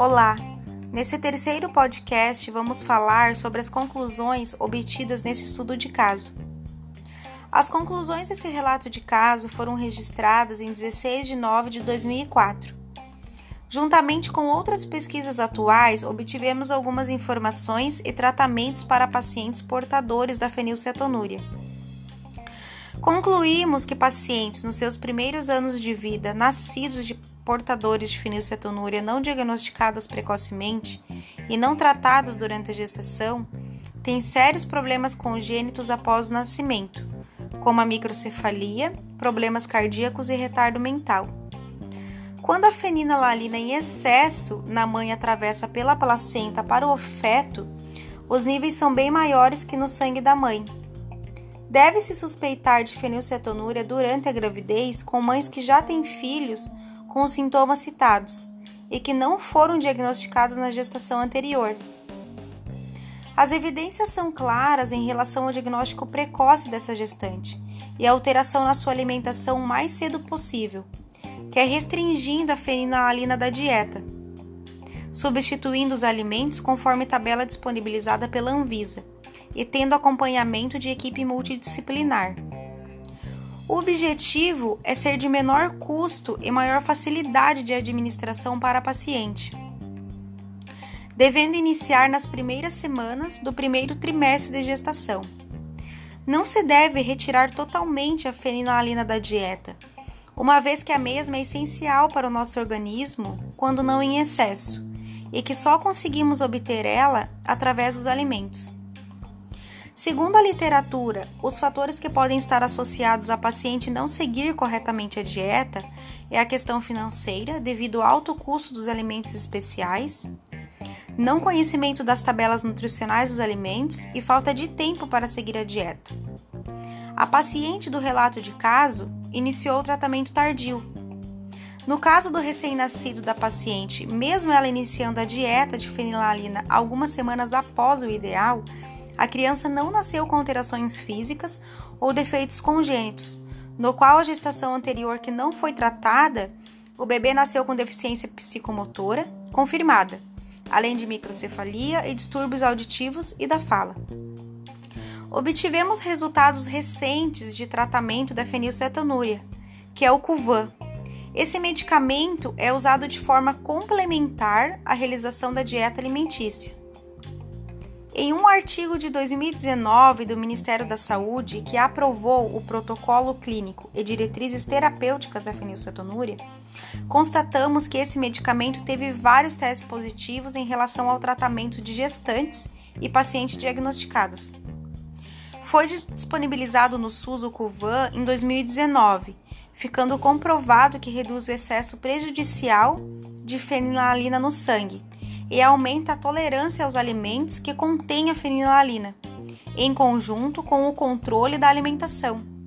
Olá! Nesse terceiro podcast, vamos falar sobre as conclusões obtidas nesse estudo de caso. As conclusões desse relato de caso foram registradas em 16 de nove de 2004. Juntamente com outras pesquisas atuais, obtivemos algumas informações e tratamentos para pacientes portadores da fenilcetonúria. Concluímos que pacientes nos seus primeiros anos de vida, nascidos de portadores de fenilcetonúria não diagnosticadas precocemente e não tratadas durante a gestação, têm sérios problemas congênitos após o nascimento, como a microcefalia, problemas cardíacos e retardo mental. Quando a fenilalanina em excesso na mãe atravessa pela placenta para o feto, os níveis são bem maiores que no sangue da mãe Deve-se suspeitar de fenilcetonúria durante a gravidez com mães que já têm filhos com os sintomas citados e que não foram diagnosticados na gestação anterior. As evidências são claras em relação ao diagnóstico precoce dessa gestante e a alteração na sua alimentação o mais cedo possível, que é restringindo a fenilalina da dieta, substituindo os alimentos conforme tabela disponibilizada pela Anvisa e tendo acompanhamento de equipe multidisciplinar. O objetivo é ser de menor custo e maior facilidade de administração para paciente, devendo iniciar nas primeiras semanas do primeiro trimestre de gestação. Não se deve retirar totalmente a fenilalina da dieta, uma vez que a mesma é essencial para o nosso organismo quando não em excesso, e que só conseguimos obter ela através dos alimentos. Segundo a literatura, os fatores que podem estar associados a paciente não seguir corretamente a dieta é a questão financeira, devido ao alto custo dos alimentos especiais, não conhecimento das tabelas nutricionais dos alimentos e falta de tempo para seguir a dieta. A paciente do relato de caso iniciou o tratamento tardio. No caso do recém-nascido da paciente, mesmo ela iniciando a dieta de fenilalina algumas semanas após o ideal, a criança não nasceu com alterações físicas ou defeitos congênitos, no qual a gestação anterior que não foi tratada, o bebê nasceu com deficiência psicomotora confirmada, além de microcefalia e distúrbios auditivos e da fala. Obtivemos resultados recentes de tratamento da fenilcetonúria, que é o Cuvan. Esse medicamento é usado de forma complementar à realização da dieta alimentícia. Em um artigo de 2019 do Ministério da Saúde que aprovou o protocolo clínico e diretrizes terapêuticas da fenilcetonúria, constatamos que esse medicamento teve vários testes positivos em relação ao tratamento de gestantes e pacientes diagnosticadas. Foi disponibilizado no SUS o Cuvan em 2019, ficando comprovado que reduz o excesso prejudicial de fenilalina no sangue e aumenta a tolerância aos alimentos que contêm a fenilalina, em conjunto com o controle da alimentação.